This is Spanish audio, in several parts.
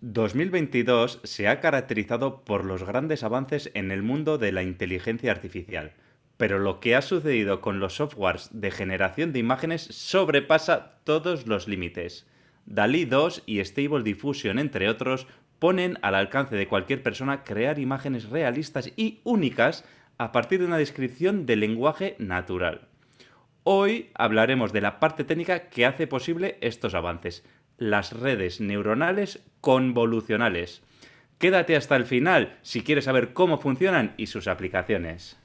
2022 se ha caracterizado por los grandes avances en el mundo de la inteligencia artificial, pero lo que ha sucedido con los softwares de generación de imágenes sobrepasa todos los límites. DALI 2 y Stable Diffusion, entre otros, ponen al alcance de cualquier persona crear imágenes realistas y únicas a partir de una descripción del lenguaje natural. Hoy hablaremos de la parte técnica que hace posible estos avances, las redes neuronales convolucionales. Quédate hasta el final si quieres saber cómo funcionan y sus aplicaciones.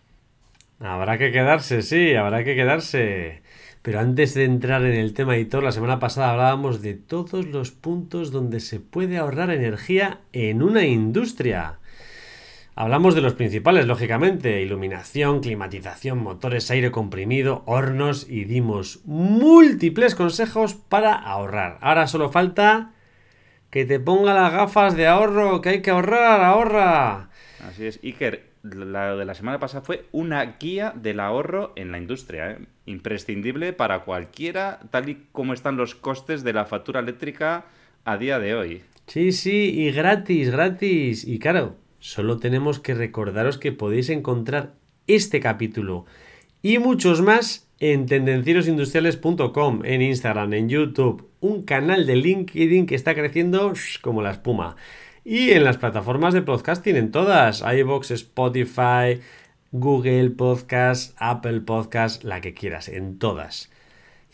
Habrá que quedarse, sí, habrá que quedarse. Pero antes de entrar en el tema editor, la semana pasada hablábamos de todos los puntos donde se puede ahorrar energía en una industria. Hablamos de los principales, lógicamente, iluminación, climatización, motores, aire comprimido, hornos y dimos múltiples consejos para ahorrar. Ahora solo falta que te ponga las gafas de ahorro, que hay que ahorrar, ahorra. Así es, Iker, la de la semana pasada fue una guía del ahorro en la industria, ¿eh? imprescindible para cualquiera, tal y como están los costes de la factura eléctrica a día de hoy. Sí, sí, y gratis, gratis. Y claro, Solo tenemos que recordaros que podéis encontrar este capítulo y muchos más en tendencierosindustriales.com, en Instagram, en YouTube, un canal de LinkedIn que está creciendo como la espuma. Y en las plataformas de podcasting, en todas, iVoox, Spotify, Google Podcast, Apple Podcast, la que quieras, en todas.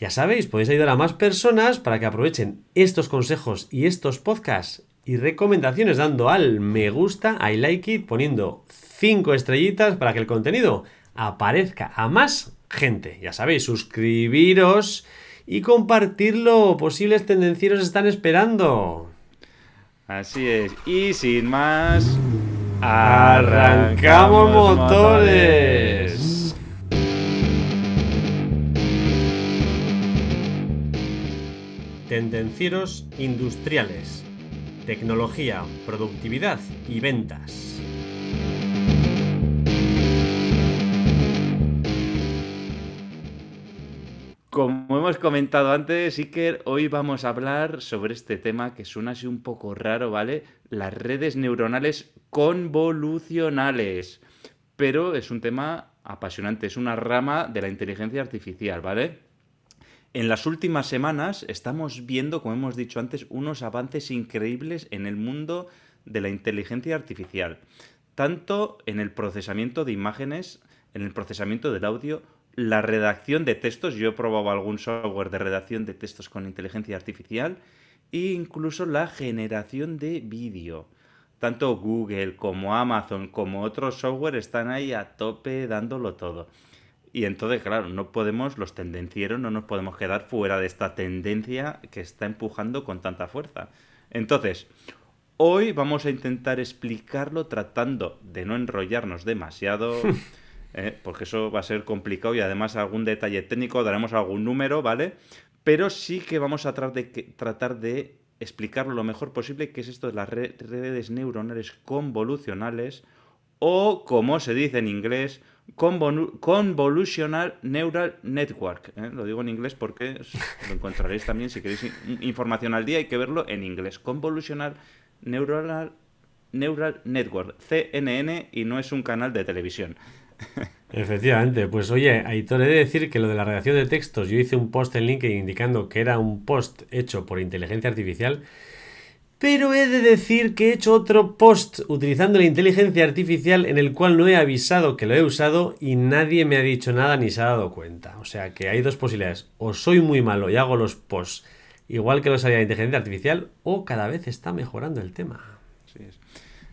Ya sabéis, podéis ayudar a más personas para que aprovechen estos consejos y estos podcasts y recomendaciones dando al me gusta, I like it, poniendo 5 estrellitas para que el contenido aparezca a más gente. Ya sabéis, suscribiros y compartirlo. Posibles tendencieros están esperando. Así es. Y sin más, arrancamos, motores. Tendencieros industriales tecnología, productividad y ventas. Como hemos comentado antes, Iker, hoy vamos a hablar sobre este tema que suena así un poco raro, ¿vale? Las redes neuronales convolucionales. Pero es un tema apasionante, es una rama de la inteligencia artificial, ¿vale? En las últimas semanas estamos viendo, como hemos dicho antes, unos avances increíbles en el mundo de la inteligencia artificial, tanto en el procesamiento de imágenes, en el procesamiento del audio, la redacción de textos, yo he probado algún software de redacción de textos con inteligencia artificial, e incluso la generación de vídeo. Tanto Google como Amazon como otros software están ahí a tope dándolo todo. Y entonces, claro, no podemos, los tendencieros, no nos podemos quedar fuera de esta tendencia que está empujando con tanta fuerza. Entonces, hoy vamos a intentar explicarlo tratando de no enrollarnos demasiado, eh, porque eso va a ser complicado y además algún detalle técnico, daremos algún número, ¿vale? Pero sí que vamos a tratar de, tratar de explicarlo lo mejor posible, que es esto de las redes neuronales convolucionales, o como se dice en inglés, Convolutional Neural Network. ¿eh? Lo digo en inglés porque lo encontraréis también si queréis información al día, hay que verlo en inglés. Convolutional Neural, Neural Network, CNN, y no es un canal de televisión. Efectivamente, pues oye, Aitor, he de decir que lo de la redacción de textos, yo hice un post en LinkedIn indicando que era un post hecho por inteligencia artificial pero he de decir que he hecho otro post utilizando la inteligencia artificial en el cual no he avisado que lo he usado y nadie me ha dicho nada ni se ha dado cuenta. O sea que hay dos posibilidades. O soy muy malo y hago los posts igual que los haría la inteligencia artificial o cada vez está mejorando el tema.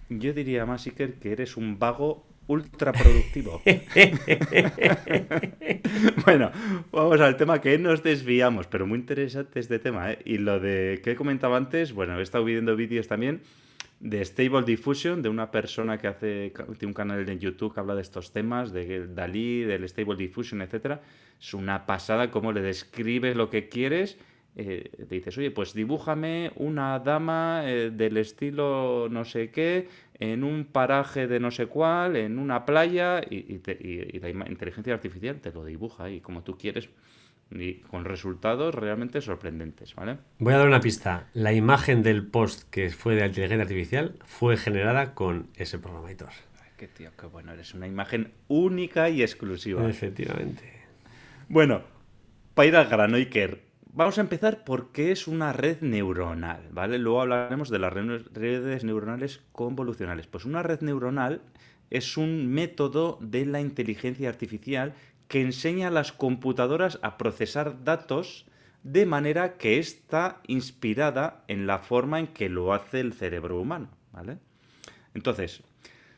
Yo diría más, Iker, que eres un vago ultra productivo. bueno, vamos al tema que nos desviamos, pero muy interesante este tema. ¿eh? Y lo de que he comentado antes, bueno, he estado viendo vídeos también de Stable Diffusion, de una persona que hace tiene un canal en YouTube que habla de estos temas, de Dalí, del Stable Diffusion, etcétera. Es una pasada cómo le describes lo que quieres. Eh, te dices, oye, pues dibújame una dama eh, del estilo no sé qué, en un paraje de no sé cuál, en una playa, y, la inteligencia artificial te lo dibuja y como tú quieres. y con resultados realmente sorprendentes, ¿vale? Voy a dar una pista. La imagen del post que fue de la inteligencia artificial fue generada con ese programa editor. Qué tío, qué bueno, eres una imagen única y exclusiva. Efectivamente. Bueno, para ir al grano, Iker, vamos a empezar por qué es una red neuronal, ¿vale? Luego hablaremos de las redes neuronales convolucionales. Pues una red neuronal es un método de la inteligencia artificial que enseña a las computadoras a procesar datos de manera que está inspirada en la forma en que lo hace el cerebro humano, ¿vale? Entonces,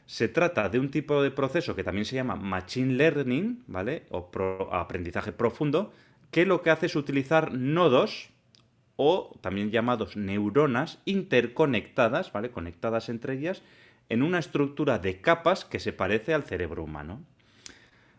se trata de un tipo de proceso que también se llama machine learning, ¿vale? O aprendizaje profundo, que lo que hace es utilizar nodos o también llamados neuronas interconectadas. Conectadas entre ellas en una estructura de capas que se parece al cerebro humano.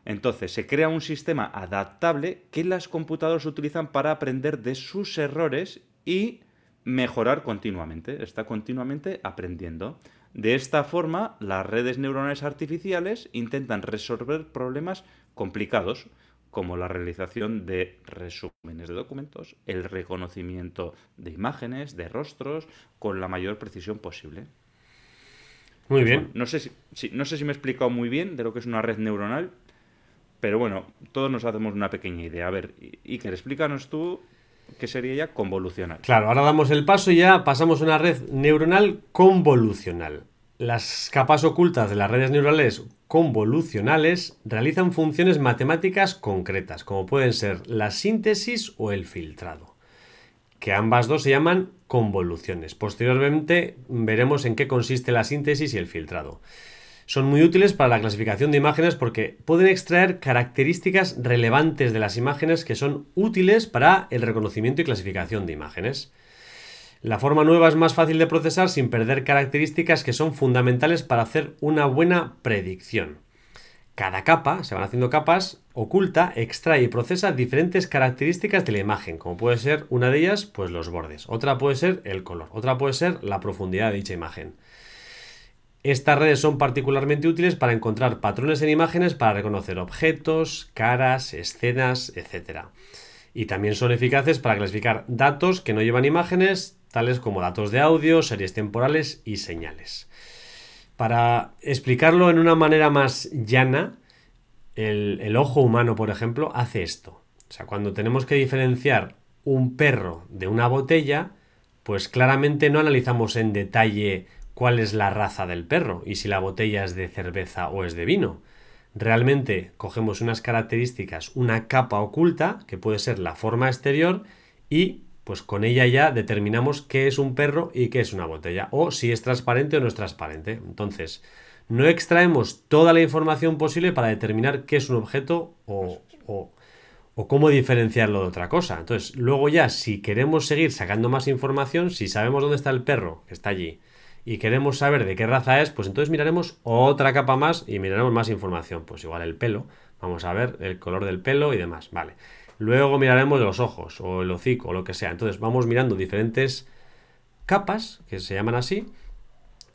Entonces, se crea un sistema adaptable que las computadoras utilizan para aprender de sus errores y mejorar continuamente. Está continuamente aprendiendo. De esta forma, las redes neuronales artificiales intentan resolver problemas complicados, como la realización de resúmenes de documentos, el reconocimiento de imágenes, de rostros, con la mayor precisión posible. Muy bien. no, sé si, no sé si me he explicado muy bien de lo que es una red neuronal, pero bueno, todos nos hacemos una pequeña idea. A ver, Iker, explícanos tú qué sería ya convolucional. Claro, ahora damos el paso y ya pasamos a una red neuronal convolucional. Las capas ocultas de las redes neuronales convolucionales realizan funciones matemáticas concretas, como pueden ser la síntesis o el filtrado, que ambas dos se llaman convoluciones. Posteriormente veremos en qué consiste la síntesis y el filtrado son muy útiles para la clasificación de imágenes porque pueden extraer características relevantes de las imágenes que son útiles para el reconocimiento y clasificación de imágenes. La forma nueva es más fácil de procesar sin perder características que son fundamentales para hacer una buena predicción. Cada capa, se van haciendo capas, oculta, extrae y procesa diferentes características de la imagen, como puede ser una de ellas, pues los bordes, otra puede ser el color, otra puede ser la profundidad de dicha imagen. Estas redes son particularmente útiles para encontrar patrones en imágenes para reconocer objetos, caras, escenas, etc. Y también son eficaces para clasificar datos que no llevan imágenes, tales como datos de audio, series temporales y señales. Para explicarlo en una manera más llana, el, ojo humano, por ejemplo, hace esto. O sea, cuando tenemos que diferenciar un perro de una botella, pues claramente no analizamos en detalle cuál es la raza del perro y si la botella es de cerveza o es de vino. Realmente cogemos unas características, una capa oculta, que puede ser la forma exterior, y pues con ella ya determinamos qué es un perro y qué es una botella, o si es transparente o no es transparente. Entonces, no extraemos toda la información posible para determinar qué es un objeto o, o, cómo diferenciarlo de otra cosa. Entonces, luego ya, si queremos seguir sacando más información, si sabemos dónde está el perro que está allí, y queremos saber de qué raza es, pues entonces miraremos otra capa más y miraremos más información. Pues igual el pelo, vamos a ver el color del pelo y demás, vale. Luego miraremos los ojos o el hocico o lo que sea. Entonces vamos mirando diferentes capas, que se llaman así,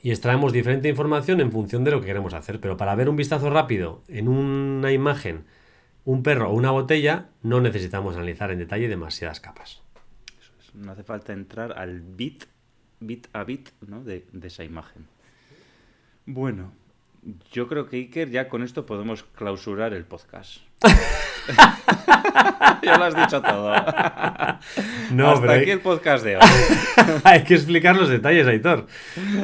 y extraemos diferente información en función de lo que queremos hacer. Pero para ver un vistazo rápido en una imagen, un perro o una botella, no necesitamos analizar en detalle demasiadas capas. No hace falta entrar al bit bit a bit ¿no? de, esa imagen. Bueno, yo creo que Iker ya con esto podemos clausurar el podcast. ya lo has dicho todo. No, Hasta aquí el podcast de hoy. hay que explicar los detalles, Aitor.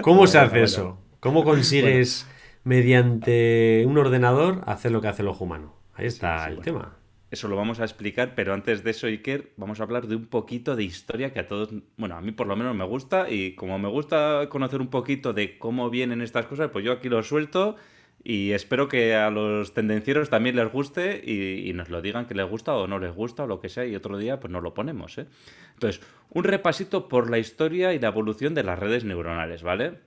¿Cómo se hace eso? ¿Cómo consigues mediante un ordenador hacer lo que hace el ojo humano? Ahí está el tema. Eso lo vamos a explicar, pero antes de eso, Iker, vamos a hablar de un poquito de historia que a todos, bueno, a mí por lo menos me gusta y como me gusta conocer un poquito de cómo vienen estas cosas, pues yo aquí lo suelto y espero que a los tendencieros también les guste y, nos lo digan que les gusta o no les gusta o lo que sea y otro día pues nos lo ponemos. ¿eh? Entonces, un repasito por la historia y la evolución de las redes neuronales, ¿vale?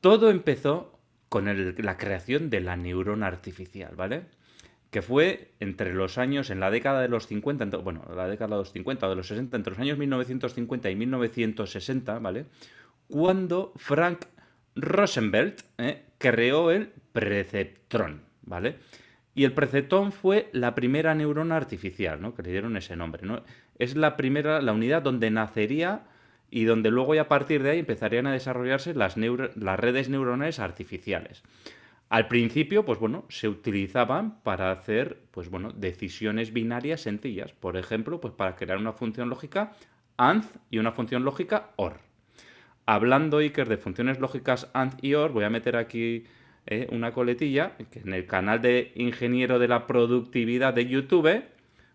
Todo empezó con la creación de la neurona artificial, ¿vale? que fue entre los años, en la década de los 50, bueno, la década de los 50 o de los 60, entre los años 1950 y 1960, ¿vale? Cuando Frank Rosenbelt ¿eh? creó el Preceptron, ¿vale? Y el preceptón fue la primera neurona artificial, ¿no? Que le dieron ese nombre, ¿no? Es la primera, la unidad donde nacería y donde luego y a partir de ahí empezarían a desarrollarse las, las redes neuronales artificiales. Al principio, pues bueno, se utilizaban para hacer, pues bueno, decisiones binarias sencillas. Por ejemplo, pues para crear una función lógica AND y una función lógica OR. Hablando, Iker, de funciones lógicas AND y OR, voy a meter aquí eh, una coletilla, que en el canal de Ingeniero de la Productividad de YouTube,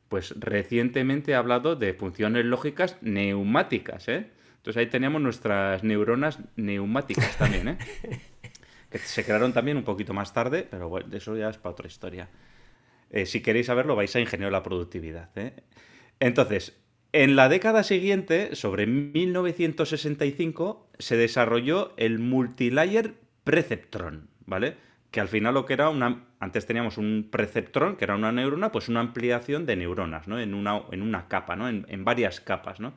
pues recientemente he hablado de funciones lógicas neumáticas, ¿eh? Entonces ahí teníamos nuestras neuronas neumáticas también, ¿eh? que se crearon también un poquito más tarde, pero bueno, eso ya es para otra historia. Eh, si queréis saberlo, vais a Ingeniero de la Productividad. ¿eh? Entonces, en la década siguiente, sobre 1965, se desarrolló el Multilayer Preceptron, ¿vale? Que al final lo que era una... Antes teníamos un preceptrón, que era una neurona, pues una ampliación de neuronas, ¿no? En una, en una capa, ¿no? En, varias capas, ¿no?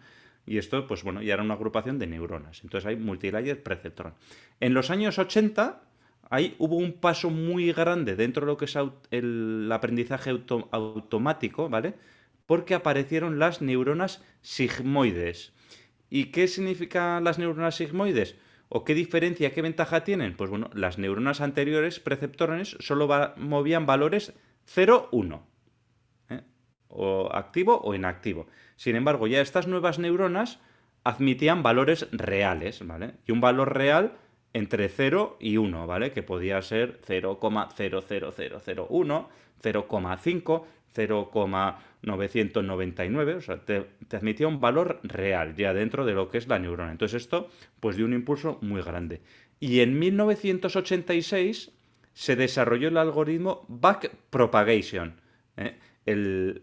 Y esto, pues bueno, ya era una agrupación de neuronas. Entonces hay multilayer preceptron. En los años 80, ahí hubo un paso muy grande dentro de lo que es el aprendizaje automático, ¿vale? Porque aparecieron las neuronas sigmoides. ¿Y qué significan las neuronas sigmoides? ¿O qué diferencia, qué ventaja tienen? Pues bueno, las neuronas anteriores preceptores solo movían valores 0, 1 o activo o inactivo. Sin embargo, ya estas nuevas neuronas admitían valores reales, ¿vale? Y un valor real entre 0 y 1, ¿vale? Que podía ser 0,00001, 0,5, 0,999, o sea, te, admitía un valor real ya dentro de lo que es la neurona. Entonces esto pues dio un impulso muy grande. Y en 1986 se desarrolló el algoritmo backpropagation, ¿eh?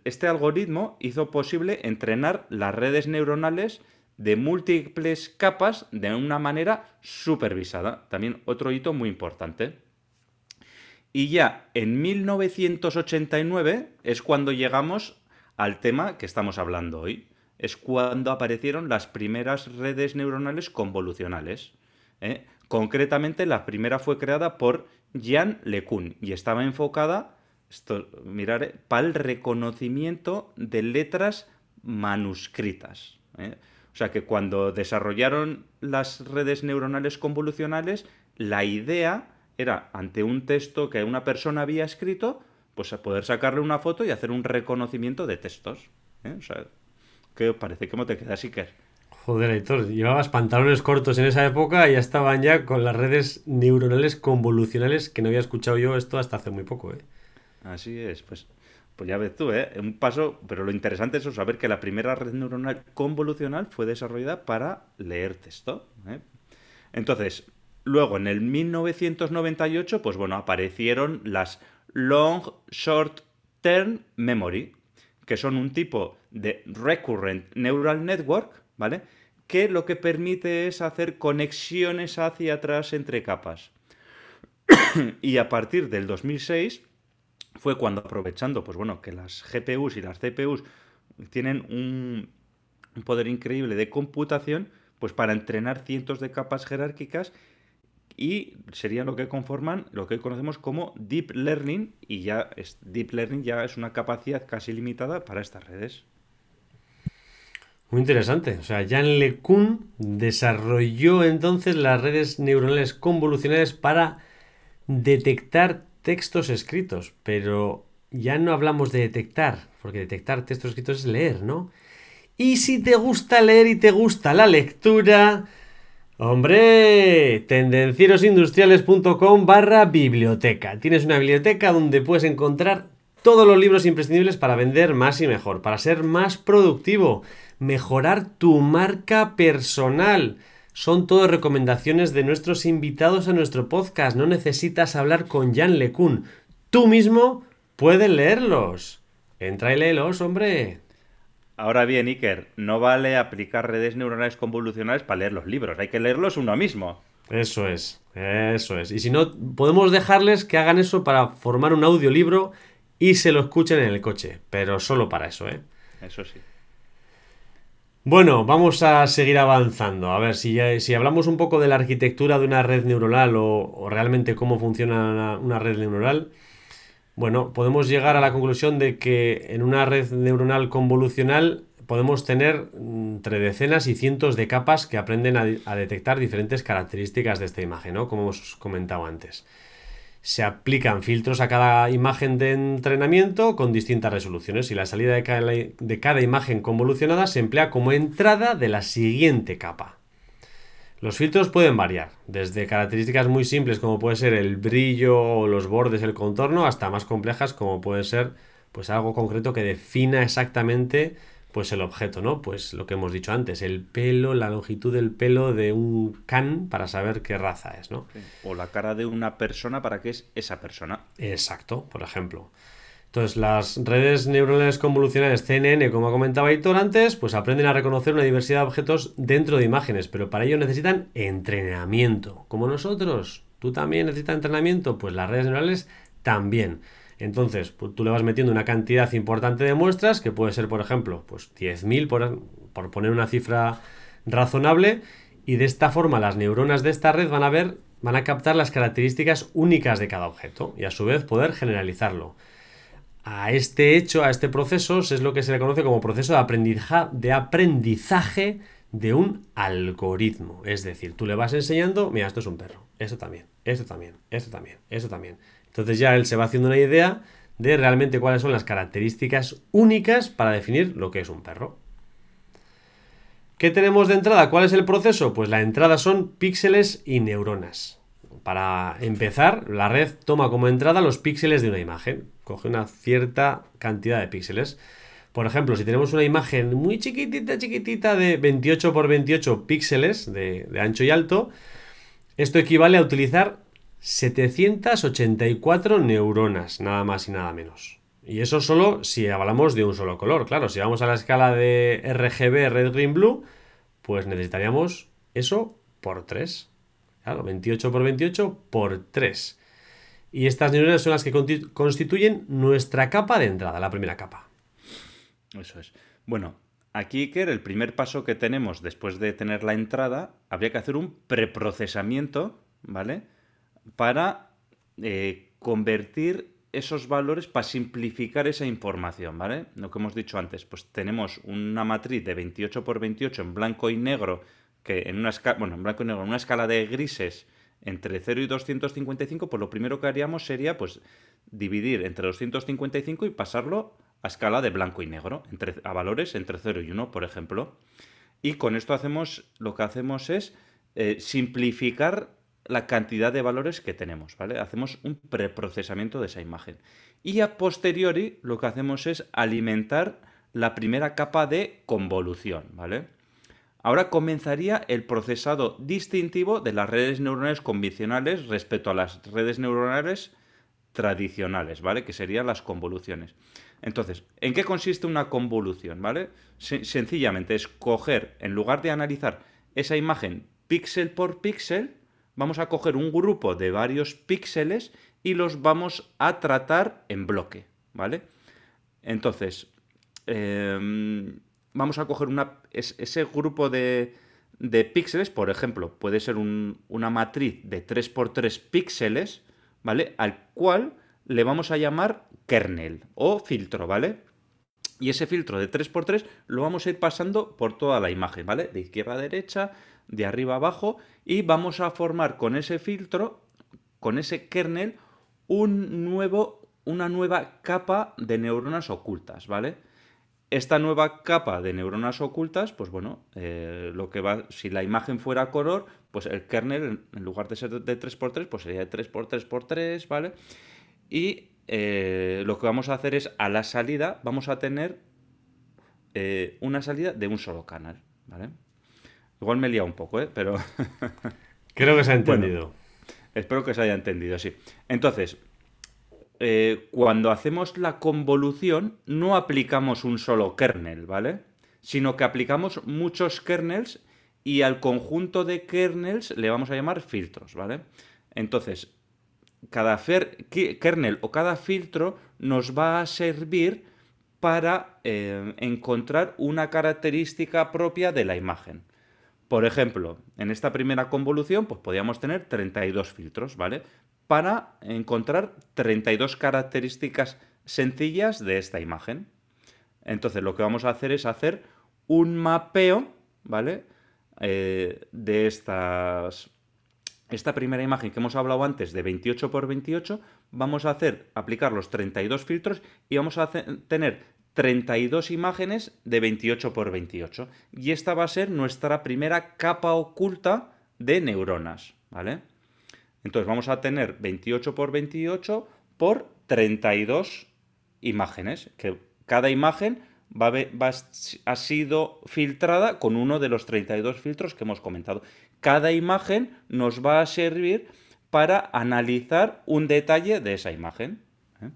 este algoritmo hizo posible entrenar las redes neuronales de múltiples capas de una manera supervisada. También otro hito muy importante. Y ya en 1989 es cuando llegamos al tema que estamos hablando hoy. Es cuando aparecieron las primeras redes neuronales convolucionales. ¿eh? Concretamente, la primera fue creada por Jan LeCun y estaba enfocada mirar, eh, para el reconocimiento de letras manuscritas. ¿eh? O sea que cuando desarrollaron las redes neuronales convolucionales, la idea era, ante un texto que una persona había escrito, pues poder sacarle una foto y hacer un reconocimiento de textos. ¿eh? O sea, ¿qué os parece? ¿Cómo te queda, Siker? Joder, Aitor, llevabas pantalones cortos en esa época y ya estaban ya con las redes neuronales convolucionales que no había escuchado yo esto hasta hace muy poco, ¿eh? Así es, pues, pues ya ves tú, ¿eh? Un paso, pero lo interesante es saber que la primera red neuronal convolucional fue desarrollada para leer texto. ¿eh? Entonces, luego en el 1998, pues bueno, aparecieron las Long Short Term Memory, que son un tipo de Recurrent Neural Network, ¿vale? Que lo que permite es hacer conexiones hacia atrás entre capas. y a partir del 2006 fue cuando aprovechando, pues bueno, que las GPUs y las CPUs tienen un, poder increíble de computación, pues para entrenar cientos de capas jerárquicas y serían lo que conforman lo que conocemos como deep learning y ya es, deep learning ya es una capacidad casi limitada para estas redes. Muy interesante. O sea, Jan LeCun desarrolló entonces las redes neuronales convolucionales para detectar textos escritos, pero ya no hablamos de detectar, porque detectar textos escritos es leer, ¿no? Y si te gusta leer y te gusta la lectura, hombre, tendencierosindustriales.com barra biblioteca. Tienes una biblioteca donde puedes encontrar todos los libros imprescindibles para vender más y mejor, para ser más productivo, mejorar tu marca personal son todas recomendaciones de nuestros invitados a nuestro podcast. No necesitas hablar con Jan LeCun. Tú mismo puedes leerlos. Entra y léelos, hombre. Ahora bien, Iker, no vale aplicar redes neuronales convolucionales para leer los libros. Hay que leerlos uno mismo. Eso es, eso es. Y si no, podemos dejarles que hagan eso para formar un audiolibro y se lo escuchen en el coche. Pero solo para eso, ¿eh? Eso sí. Bueno, vamos a seguir avanzando. A ver, si, si hablamos un poco de la arquitectura de una red neuronal o, realmente cómo funciona una, red neuronal, Bueno, podemos llegar a la conclusión de que en una red neuronal convolucional podemos tener entre decenas y cientos de capas que aprenden a, detectar diferentes características de esta imagen, ¿no? Como hemos comentado antes. Se aplican filtros a cada imagen de entrenamiento con distintas resoluciones y la salida de cada, de cada imagen convolucionada se emplea como entrada de la siguiente capa. Los filtros pueden variar, desde características muy simples como puede ser el brillo, los bordes, el contorno, hasta más complejas como puede ser pues algo concreto que defina exactamente pues el objeto, ¿no? Pues lo que hemos dicho antes, el pelo, la longitud del pelo de un can para saber qué raza es, ¿no? O la cara de una persona para qué es esa persona. Exacto, por ejemplo. Entonces, las redes neuronales convolucionales CNN, como comentaba Hitor antes, pues aprenden a reconocer una diversidad de objetos dentro de imágenes, pero para ello necesitan entrenamiento. Como nosotros, tú también necesitas entrenamiento, pues las redes neuronales también. Entonces, pues, tú le vas metiendo una cantidad importante de muestras, que puede ser, por ejemplo, pues 10.000 por, por poner una cifra razonable, y de esta forma las neuronas de esta red van a ver, van a captar las características únicas de cada objeto y a su vez poder generalizarlo a este hecho, a este proceso, es lo que se le conoce como proceso de, aprendizaje, de aprendizaje de un algoritmo. Es decir, tú le vas enseñando, mira, esto es un perro, esto también, esto también, esto también, esto también. Entonces ya él se va haciendo una idea de realmente cuáles son las características únicas para definir lo que es un perro. ¿Qué tenemos de entrada? ¿Cuál es el proceso? Pues la entrada son píxeles y neuronas. Para empezar, la red toma como entrada los píxeles de una imagen. Coge una cierta cantidad de píxeles. Por ejemplo, si tenemos una imagen muy chiquitita, chiquitita de 28 por 28 píxeles de, ancho y alto, esto equivale a utilizar 784 neuronas, nada más y nada menos. Y eso solo si hablamos de un solo color. Claro, si vamos a la escala de RGB, Red, Green, Blue, pues necesitaríamos eso por 3. Claro, 28 por 28 por 3. Y estas neuronas son las que constituyen nuestra capa de entrada, la primera capa. Eso es. Bueno, aquí, que el primer paso que tenemos después de tener la entrada, habría que hacer un preprocesamiento, ¿vale? Para eh, convertir esos valores, para simplificar esa información, ¿vale? Lo que hemos dicho antes, pues tenemos una matriz de 28 por 28 en blanco y negro que en una escala, bueno, en blanco y negro, en una escala de grises entre 0 y 255, pues lo primero que haríamos sería pues dividir entre 255 y pasarlo a escala de blanco y negro, entre, a valores entre 0 y 1, por ejemplo. Y con esto hacemos, lo que hacemos es eh, simplificar la cantidad de valores que tenemos, ¿vale? Hacemos un preprocesamiento de esa imagen. Y a posteriori lo que hacemos es alimentar la primera capa de convolución, ¿vale? Ahora comenzaría el procesado distintivo de las redes neuronales convencionales respecto a las redes neuronales tradicionales, ¿vale? Que serían las convoluciones. Entonces, ¿en qué consiste una convolución, ¿vale? sencillamente es coger, en lugar de analizar esa imagen píxel por píxel, vamos a coger un grupo de varios píxeles y los vamos a tratar en bloque, ¿vale? Entonces, em, vamos a coger ese grupo de, píxeles, por ejemplo, puede ser una matriz de 3x3 píxeles, ¿vale? Al cual le vamos a llamar kernel o filtro, ¿vale? Y ese filtro de 3x3 lo vamos a ir pasando por toda la imagen, ¿vale? De izquierda a derecha, de arriba a abajo, y vamos a formar con ese filtro, con ese kernel, un nuevo, una nueva capa de neuronas ocultas, ¿vale? Esta nueva capa de neuronas ocultas, pues bueno, eh, lo que va, si la imagen fuera color, pues el kernel, en lugar de ser de 3x3, pues sería de 3x3x3, ¿vale? Y eh, lo que vamos a hacer es, a la salida, vamos a tener eh, una salida de un solo canal, ¿vale? Igual me he liado un poco, ¿eh? Pero... Creo que se ha entendido. espero que se haya entendido, sí. Entonces, eh, cuando hacemos la convolución no aplicamos un solo kernel, ¿vale? Sino que aplicamos muchos kernels y al conjunto de kernels le vamos a llamar filtros, ¿vale? Entonces, cada kernel o cada filtro nos va a servir para eh, encontrar una característica propia de la imagen. Por ejemplo, en esta primera convolución, pues podríamos tener 32 filtros, ¿vale? Para encontrar 32 características sencillas de esta imagen. Entonces lo que vamos a hacer es hacer un mapeo, ¿vale? Eh, de estas... Esta primera imagen que hemos hablado antes de 28 por 28, vamos a hacer, aplicar los 32 filtros y vamos a tener 32 imágenes de 28 por 28. Y esta va a ser nuestra primera capa oculta de neuronas, ¿vale? Entonces vamos a tener 28 por 28 por 32 imágenes, que cada imagen ha sido filtrada con uno de los 32 filtros que hemos comentado. Cada imagen nos va a servir para analizar un detalle de esa imagen. ¿eh?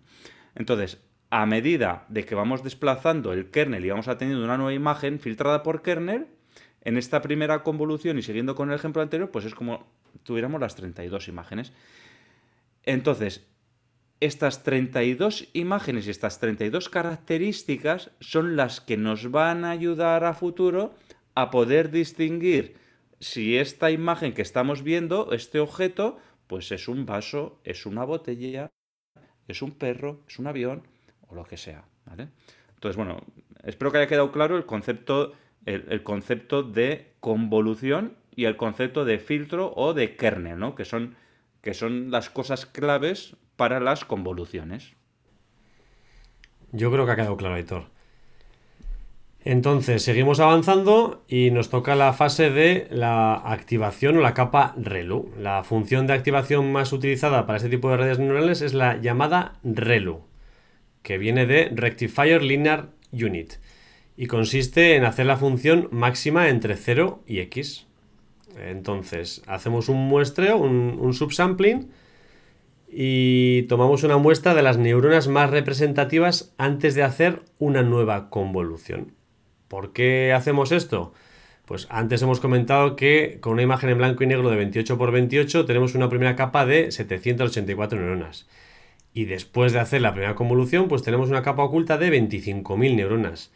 Entonces, a medida de que vamos desplazando el kernel y vamos teniendo una nueva imagen filtrada por kernel, en esta primera convolución y siguiendo con el ejemplo anterior, pues es como tuviéramos las 32 imágenes. Entonces, estas 32 imágenes y estas 32 características son las que nos van a ayudar a futuro a poder distinguir si esta imagen que estamos viendo, este objeto, pues es un vaso, es una botella, es un perro, es un avión o lo que sea. Entonces, bueno, espero que haya quedado claro el concepto, el concepto de convolución y el concepto de filtro o de kernel, ¿no? Que son, que son las cosas claves para las convoluciones. Yo creo que ha quedado claro, Aitor. Entonces, seguimos avanzando y nos toca la fase de la activación o la capa ReLU. La función de activación más utilizada para este tipo de redes neuronales es la llamada ReLU, que viene de Rectifier Linear Unit y consiste en hacer la función máxima entre 0 y x. Entonces, hacemos un muestreo, un, subsampling, y tomamos una muestra de las neuronas más representativas antes de hacer una nueva convolución. ¿Por qué hacemos esto? Pues antes hemos comentado que con una imagen en blanco y negro de 28 x 28 tenemos una primera capa de 784 neuronas. Y después de hacer la primera convolución, pues tenemos una capa oculta de 25.000 neuronas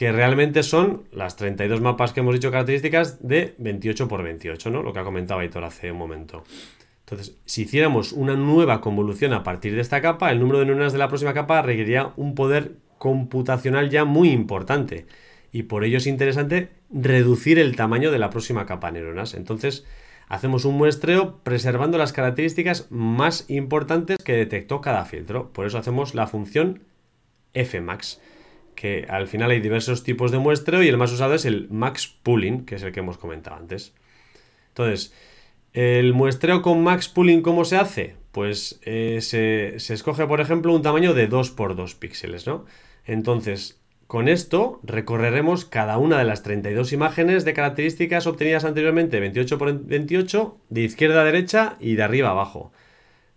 que realmente son las 32 mapas que hemos dicho características de 28 por 28, ¿no? Lo que ha comentado Aitor hace un momento. Entonces, si hiciéramos una nueva convolución a partir de esta capa, el número de neuronas de la próxima capa requeriría un poder computacional ya muy importante. Y por ello es interesante reducir el tamaño de la próxima capa de neuronas. Entonces, hacemos un muestreo preservando las características más importantes que detectó cada filtro. Por eso hacemos la función fmax que al final hay diversos tipos de muestreo y el más usado es el max pooling, que es el que hemos comentado antes. Entonces, el muestreo con max pooling, ¿cómo se hace? Pues eh, se, se, escoge, por ejemplo, un tamaño de 2 por 2 píxeles, ¿no? Entonces, con esto recorreremos cada una de las 32 imágenes de características obtenidas anteriormente 28 por 28, de izquierda a derecha y de arriba a abajo.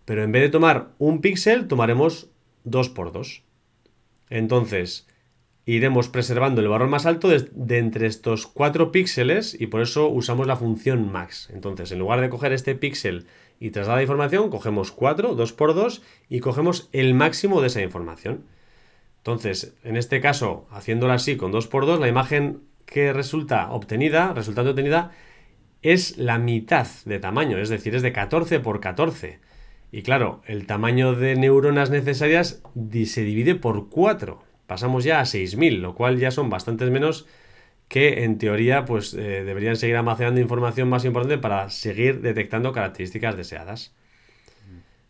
Pero en vez de tomar un píxel, tomaremos 2 por 2. Entonces, iremos preservando el valor más alto de, entre estos 4 píxeles y por eso usamos la función max. Entonces, en lugar de coger este píxel y trasladar información, cogemos 4, 2 por 2 y cogemos el máximo de esa información. Entonces, en este caso, haciéndolo así con 2 por 2, la imagen que resulta obtenida, resultante obtenida, es la mitad de tamaño, es decir, es de 14 por 14. Y claro, el tamaño de neuronas necesarias se divide por 4 pasamos ya a 6.000, lo cual ya son bastantes menos que en teoría pues eh, deberían seguir almacenando información más importante para seguir detectando características deseadas.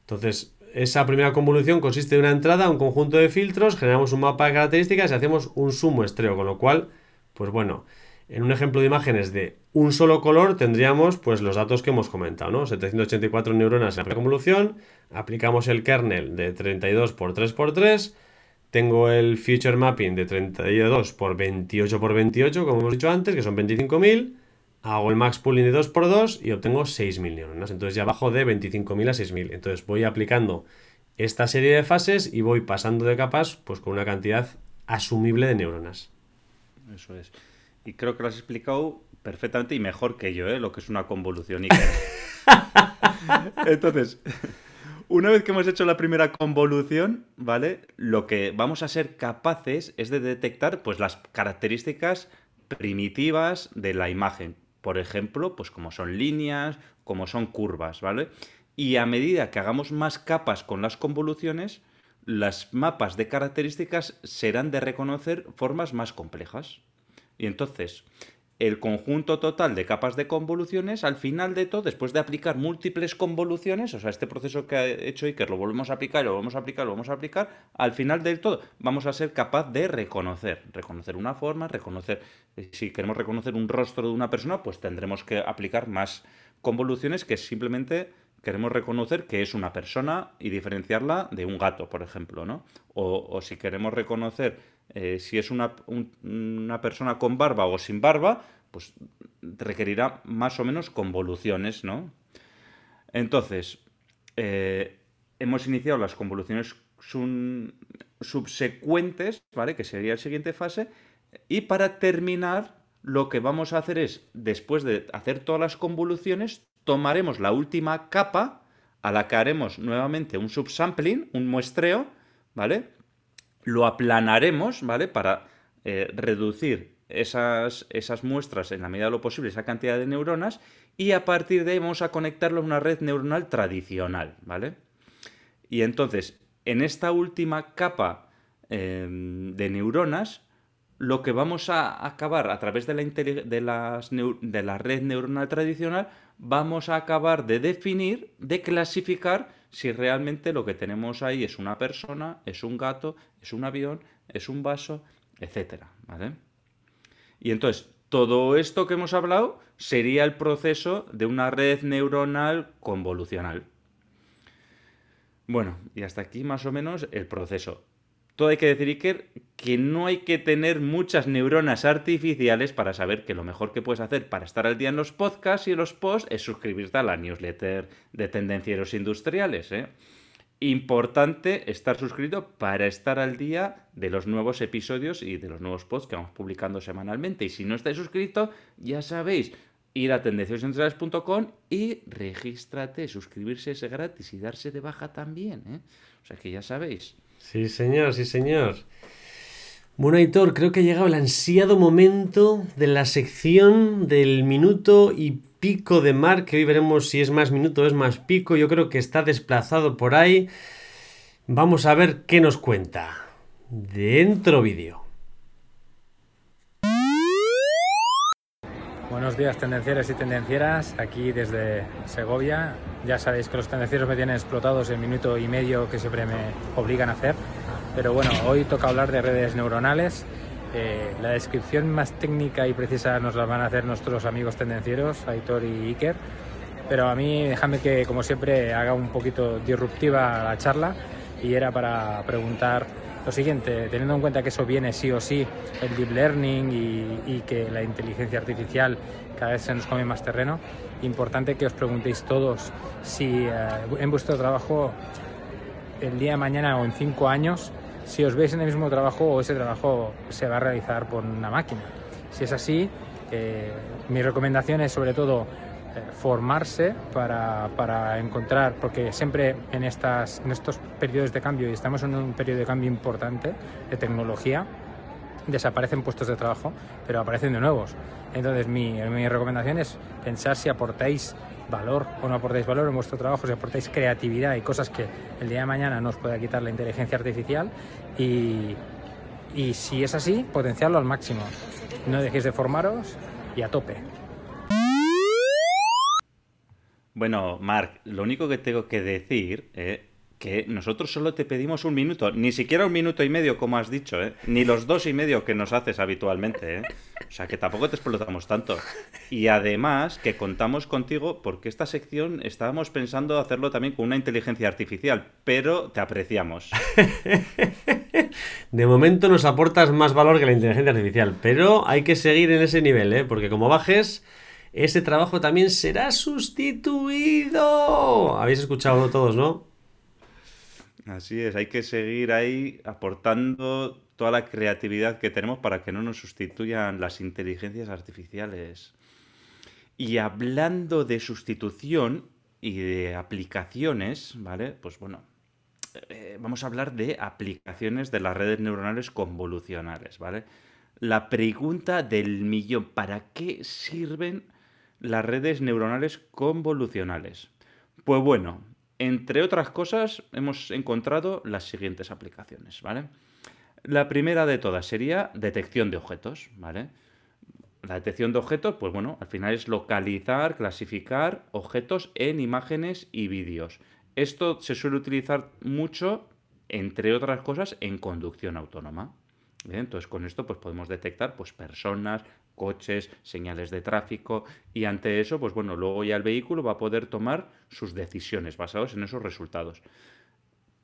Entonces, esa primera convolución consiste en una entrada un conjunto de filtros, generamos un mapa de características y hacemos un submuestreo, con lo cual, pues bueno, en un ejemplo de imágenes de un solo color tendríamos pues los datos que hemos comentado, ¿no? 784 neuronas en la convolución, aplicamos el kernel de 32 por 3 por 3 tengo el Future Mapping de 32 por 28 por 28, como hemos dicho antes, que son 25.000. Hago el Max Pooling de 2 por 2 y obtengo 6.000 neuronas. Entonces ya bajo de 25.000 a 6.000. Entonces voy aplicando esta serie de fases y voy pasando de capas pues con una cantidad asumible de neuronas. Eso es. Y creo que lo has explicado perfectamente y mejor que yo, ¿eh? lo que es una convolución. Entonces, una vez que hemos hecho la primera convolución, ¿vale? Lo que vamos a ser capaces es de detectar pues, las características primitivas de la imagen. Por ejemplo, pues como son líneas, como son curvas, ¿vale? y a medida que hagamos más capas con las convoluciones, las mapas de características serán de reconocer formas más complejas. Y entonces, el conjunto total de capas de convoluciones, al final de todo, después de aplicar múltiples convoluciones, o sea, este proceso que ha hecho Iker lo volvemos a aplicar, lo vamos a aplicar, lo vamos a aplicar, al final del todo vamos a ser capaz de reconocer, reconocer una forma, reconocer, si queremos reconocer un rostro de una persona, pues tendremos que aplicar más convoluciones que simplemente queremos reconocer que es una persona y diferenciarla de un gato, por ejemplo, ¿no? O, si queremos reconocer eh, si es una, una, persona con barba o sin barba, pues requerirá más o menos convoluciones, ¿no? Entonces, eh, hemos iniciado las convoluciones subsecuentes, ¿vale? Que sería la siguiente fase. Y para terminar, lo que vamos a hacer es, después de hacer todas las convoluciones, tomaremos la última capa a la que haremos nuevamente un subsampling, un muestreo, ¿vale? Lo aplanaremos, ¿vale? Para eh, reducir esas, esas muestras en la medida de lo posible, esa cantidad de neuronas, y a partir de ahí vamos a conectarlo a una red neuronal tradicional, ¿vale? Y entonces, en esta última capa em, de neuronas, lo que vamos a acabar a través de la, de, de la red neuronal tradicional, vamos a acabar de definir, de clasificar si realmente lo que tenemos ahí es una persona, es un gato, es un avión, es un vaso, etcétera, ¿vale? Y entonces, todo esto que hemos hablado sería el proceso de una red neuronal convolucional. Bueno, y hasta aquí más o menos el proceso. Todo hay que decir, Iker, que no hay que tener muchas neuronas artificiales para saber que lo mejor que puedes hacer para estar al día en los podcasts y en los posts es suscribirte a la newsletter de Tendencieros Industriales. ¿eh? Importante estar suscrito para estar al día de los nuevos episodios y de los nuevos posts que vamos publicando semanalmente. Y si no estáis suscrito, ya sabéis, ir a tendenciosindustriales.com y regístrate, suscribirse es gratis y darse de baja también. ¿eh? O sea que ya sabéis. Sí, señor, sí, señor. Bueno, Aitor, creo que ha llegado el ansiado momento de la sección del minuto y pico de mar, que hoy veremos si es más minuto o es más pico. Yo creo que está desplazado por ahí. Vamos a ver qué nos cuenta. Dentro vídeo. Buenos días tendencieros y tendencieras, aquí desde Segovia. Ya sabéis que los tendencieros me tienen explotados el minuto y medio que siempre me obligan a hacer. Pero bueno, hoy toca hablar de redes neuronales. Eh, la descripción más técnica y precisa nos la van a hacer nuestros amigos tendencieros, Aitor y Iker. Pero a mí déjame que, como siempre, haga un poquito disruptiva la charla y era para preguntar lo siguiente, teniendo en cuenta que eso viene sí o sí, el deep learning y, que la inteligencia artificial cada vez se nos come más terreno, importante que os preguntéis todos si eh, en vuestro trabajo el día de mañana o en cinco años, si os veis en el mismo trabajo o ese trabajo se va a realizar por una máquina. Si es así, eh, mi recomendación es sobre todo formarse para, para, encontrar, porque siempre en, estas, en estos periodos de cambio, y estamos en un periodo de cambio importante de tecnología, desaparecen puestos de trabajo, pero aparecen de nuevos. Entonces mi, mi recomendación es pensar si aportáis valor o no aportáis valor en vuestro trabajo, si aportáis creatividad y cosas que el día de mañana nos pueda quitar la inteligencia artificial y, y si es así, potenciarlo al máximo. No dejéis de formaros y a tope. Bueno, Marc, lo único que tengo que decir es eh, que nosotros solo te pedimos un minuto, ni siquiera un minuto y medio, como has dicho, ¿eh? ni los dos y medio que nos haces habitualmente. ¿eh? O sea, que tampoco te explotamos tanto. Y además que contamos contigo porque esta sección estábamos pensando hacerlo también con una inteligencia artificial, pero te apreciamos. De momento nos aportas más valor que la inteligencia artificial, pero hay que seguir en ese nivel, ¿eh? porque como bajes ese trabajo también será sustituido. Habéis escuchado todos, ¿no? Así es, hay que seguir ahí aportando toda la creatividad que tenemos para que no nos sustituyan las inteligencias artificiales. Y hablando de sustitución y de aplicaciones, ¿vale? Pues bueno, eh, vamos a hablar de aplicaciones de las redes neuronales convolucionales, ¿vale? La pregunta del millón, ¿para qué sirven las redes neuronales convolucionales. Pues bueno, entre otras cosas, hemos encontrado las siguientes aplicaciones, ¿vale? La primera de todas sería detección de objetos, ¿vale? La detección de objetos, pues bueno, al final es localizar, clasificar objetos en imágenes y vídeos. Esto se suele utilizar mucho, entre otras cosas, en conducción autónoma. Entonces, con esto pues, podemos detectar pues, personas, coches, señales de tráfico y ante eso, pues bueno, luego ya el vehículo va a poder tomar sus decisiones basadas en esos resultados.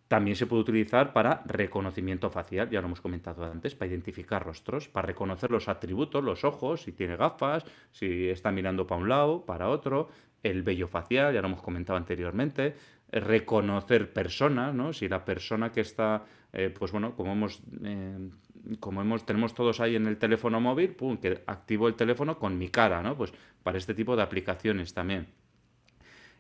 También se puede utilizar para reconocimiento facial, ya lo hemos comentado antes, para identificar rostros, para reconocer los atributos, los ojos, si tiene gafas, si está mirando para un lado, para otro, el vello facial, ya lo hemos comentado anteriormente, reconocer personas, ¿no? Si la persona que está, eh, pues bueno, como hemos, eh, como hemos, tenemos todos ahí en el teléfono móvil, pum, que activo el teléfono con mi cara, ¿no? Pues para este tipo de aplicaciones también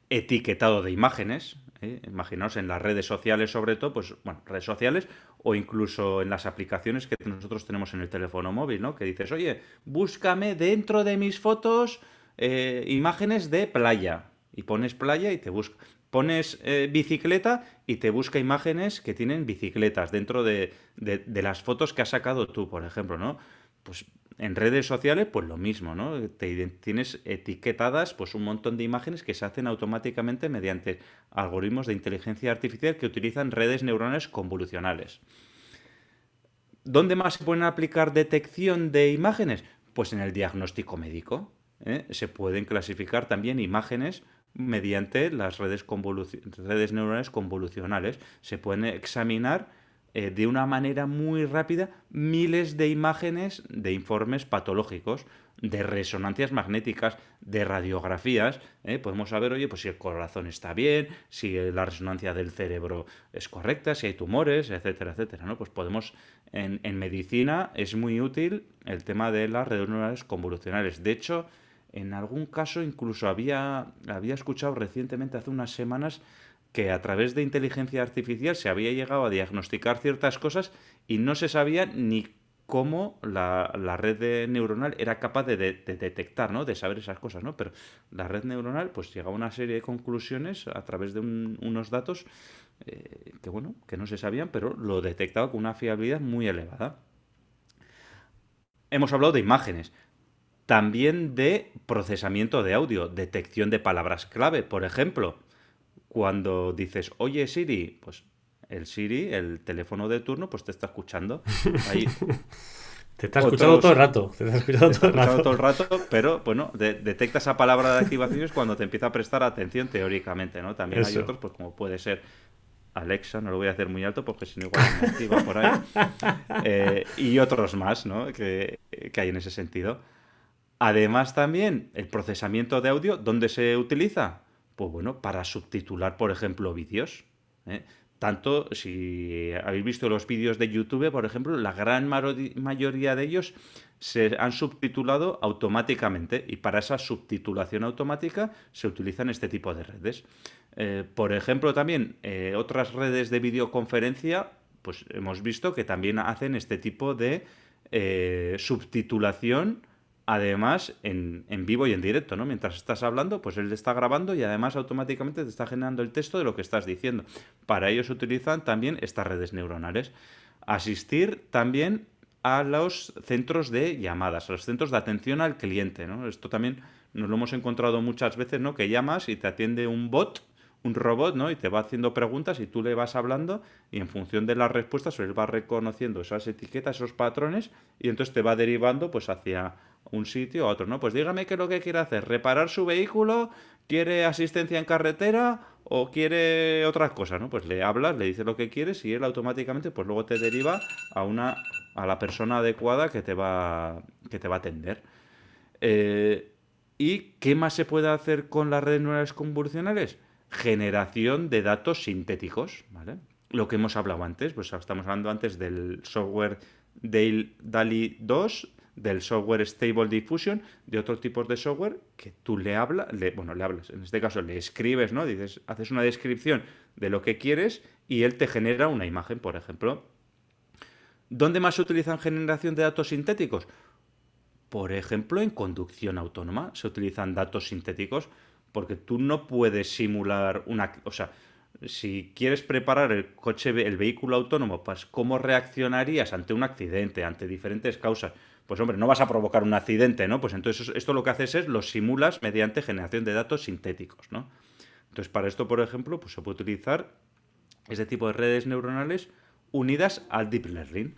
etiquetado de imágenes, ¿eh? imaginaos en las redes sociales sobre todo, pues bueno, redes sociales o incluso en las aplicaciones que nosotros tenemos en el teléfono móvil, ¿no? Que dices, oye, búscame dentro de mis fotos eh, imágenes de playa y pones playa y te busca. Pones eh, bicicleta y te busca imágenes que tienen bicicletas dentro de, de, las fotos que has sacado tú, por ejemplo, ¿no? Pues en redes sociales, pues lo mismo, ¿no? Te, tienes etiquetadas pues un montón de imágenes que se hacen automáticamente mediante algoritmos de inteligencia artificial que utilizan redes neuronales convolucionales. ¿Dónde más se pueden aplicar detección de imágenes? Pues en el diagnóstico médico. ¿eh? Se pueden clasificar también imágenes mediante las redes, redes neuronales convolucionales. Se pueden examinar eh, de una manera muy rápida miles de imágenes de informes patológicos, de resonancias magnéticas, de radiografías. ¿eh? Podemos saber, oye, pues si el corazón está bien, si la resonancia del cerebro es correcta, si hay tumores, etcétera, etcétera. ¿no? Pues podemos, en, en medicina es muy útil el tema de las redes neuronales convolucionales. De hecho, en algún caso incluso había, había escuchado recientemente, hace unas semanas, que a través de inteligencia artificial se había llegado a diagnosticar ciertas cosas y no se sabía ni cómo la, red neuronal era capaz de, detectar, ¿no? De saber esas cosas, ¿no? Pero la red neuronal pues llegaba a una serie de conclusiones a través de unos datos eh, que, bueno, que no se sabían, pero lo detectaba con una fiabilidad muy elevada. Hemos hablado de imágenes, también de procesamiento de audio, detección de palabras clave, por ejemplo cuando dices, oye Siri, pues el Siri, el teléfono de turno, pues te está escuchando. te está escuchando todo el rato. Te está escuchando, todo, el rato. pero bueno, detecta esa palabra de activaciones cuando te empieza a prestar atención teóricamente, ¿no? También hay otros, pues como puede ser Alexa, no lo voy a hacer muy alto porque si no igual me activa por ahí. Eh, y otros más, ¿no? Que, que hay en ese sentido. Además también el procesamiento de audio, ¿dónde se utiliza? pues bueno, para subtitular, por ejemplo, vídeos. ¿eh? Tanto si habéis visto los vídeos de YouTube, por ejemplo, la gran mayoría de ellos se han subtitulado automáticamente y para esa subtitulación automática se utilizan este tipo de redes. Eh, por ejemplo, también eh, otras redes de videoconferencia, pues hemos visto que también hacen este tipo de subtitulación además en, vivo y en directo, ¿no? Mientras estás hablando, pues él está grabando y además automáticamente te está generando el texto de lo que estás diciendo. Para ello se utilizan también estas redes neuronales. Asistir también a los centros de llamadas, a los centros de atención al cliente, ¿no? Esto también nos lo hemos encontrado muchas veces, ¿no? Que llamas y te atiende un bot, un robot, ¿no? Y te va haciendo preguntas y tú le vas hablando y en función de las respuestas él va reconociendo esas etiquetas, esos patrones y entonces te va derivando pues hacia un sitio a otro, ¿no? Pues dígame qué es lo que quiere hacer, reparar su vehículo, quiere asistencia en carretera o quiere otras cosas, ¿no? Pues le hablas, le dices lo que quieres y él automáticamente pues luego te deriva a una a la persona adecuada que te va que te va a atender. Eh, ¿Y qué más se puede hacer con las redes neuronales convolucionales? Generación de datos sintéticos, ¿vale? Lo que hemos hablado antes, pues estamos hablando antes del software DALI 2 del software Stable Diffusion, de otros tipos de software que tú le hablas, bueno, le hablas, en este caso le escribes, ¿no? Dices, haces una descripción de lo que quieres y él te genera una imagen, por ejemplo. ¿Dónde más se utilizan generación de datos sintéticos? Por ejemplo, en conducción autónoma se utilizan datos sintéticos porque tú no puedes simular una... O sea, si quieres preparar el coche, el vehículo autónomo, pues cómo reaccionarías ante un accidente, ante diferentes causas. Pues hombre, no vas a provocar un accidente, ¿no? Pues entonces esto lo que haces es lo simulas mediante generación de datos sintéticos, ¿no? Entonces para esto, por ejemplo, pues se puede utilizar este tipo de redes neuronales unidas al deep learning.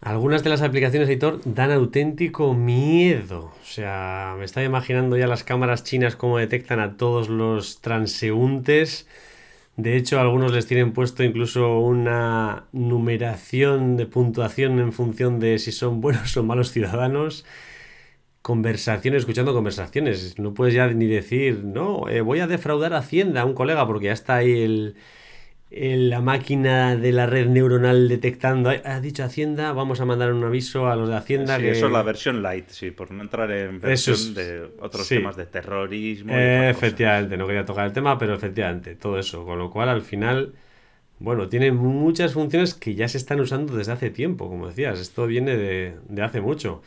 Algunas de las aplicaciones editor dan auténtico miedo. O sea, me estaba imaginando ya las cámaras chinas cómo detectan a todos los transeúntes. De hecho, algunos les tienen puesto incluso una numeración de puntuación en función de si son buenos o malos ciudadanos. Conversaciones, escuchando conversaciones. No puedes ya ni decir, no, eh, voy a defraudar a Hacienda a un colega porque ya está ahí el, la máquina de la red neuronal detectando, ha dicho Hacienda, vamos a mandar un aviso a los de Hacienda. Sí, eso es la versión light, sí, por no entrar en versión de otros temas de terrorismo. efectivamente, no quería tocar el tema, pero efectivamente, todo eso. Con lo cual, al final, bueno, tiene muchas funciones que ya se están usando desde hace tiempo, como decías, esto viene de, de hace mucho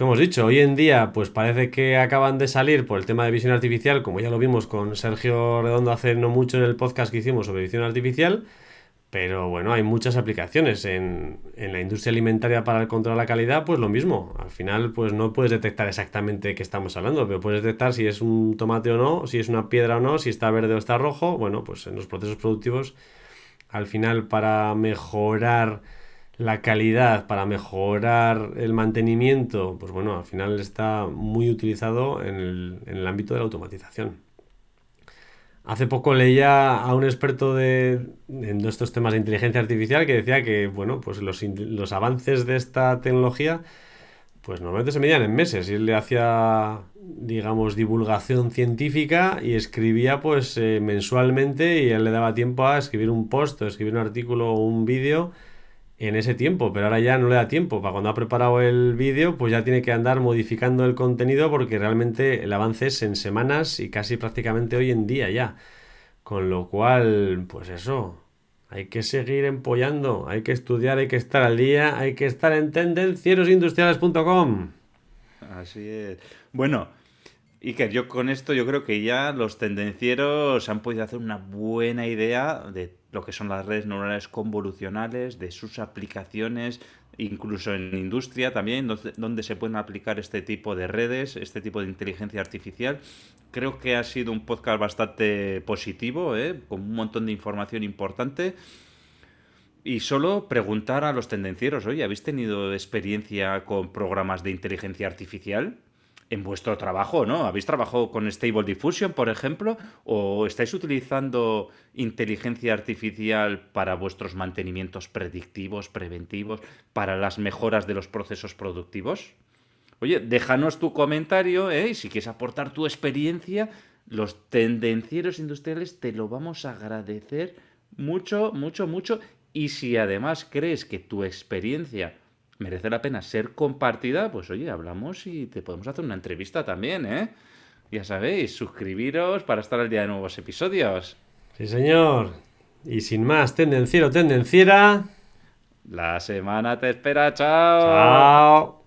que hemos dicho, hoy en día pues parece que acaban de salir por el tema de visión artificial, como ya lo vimos con Sergio Redondo hace no mucho en el podcast que hicimos sobre visión artificial, pero bueno, hay muchas aplicaciones en, en, la industria alimentaria para el control de la calidad, pues lo mismo. Al final, pues no puedes detectar exactamente qué estamos hablando, pero puedes detectar si es un tomate o no, si es una piedra o no, si está verde o está rojo. Bueno, pues en los procesos productivos, al final, para mejorar la calidad, para mejorar el mantenimiento, pues bueno, al final está muy utilizado en el, ámbito de la automatización. Hace poco leía a un experto de, en estos temas de inteligencia artificial que decía que, bueno, pues los, los avances de esta tecnología, pues normalmente se medían en meses. Y él le hacía, digamos, divulgación científica y escribía, pues, eh, mensualmente y él le daba tiempo a escribir un post, o escribir un artículo o un vídeo en ese tiempo, pero ahora ya no le da tiempo. Para cuando ha preparado el vídeo, pues ya tiene que andar modificando el contenido porque realmente el avance es en semanas y casi prácticamente hoy en día ya. Con lo cual, pues eso, hay que seguir empollando, hay que estudiar, hay que estar al día, hay que estar en tendencierosindustriales.com. Así es. Bueno, que yo con esto yo creo que ya los tendencieros han podido hacer una buena idea de lo que son las redes neuronales convolucionales, de sus aplicaciones, incluso en industria también, donde, se pueden aplicar este tipo de redes, este tipo de inteligencia artificial. Creo que ha sido un podcast bastante positivo, ¿eh? con un montón de información importante. Y solo preguntar a los tendencieros, oye, ¿habéis tenido experiencia con programas de inteligencia artificial? En vuestro trabajo, ¿no? ¿Habéis trabajado con Stable Diffusion, por ejemplo? ¿O estáis utilizando inteligencia artificial para vuestros mantenimientos predictivos, preventivos, para las mejoras de los procesos productivos? Oye, déjanos tu comentario, ¿eh? si quieres aportar tu experiencia, los tendencieros industriales te lo vamos a agradecer mucho, mucho, mucho. Y si además crees que tu experiencia merece la pena ser compartida, pues oye, hablamos y te podemos hacer una entrevista también, ¿eh? Ya sabéis, suscribiros para estar al día de nuevos episodios. Sí, señor. Y sin más, tendenciero, tendenciera. La semana te espera, chao. Chao.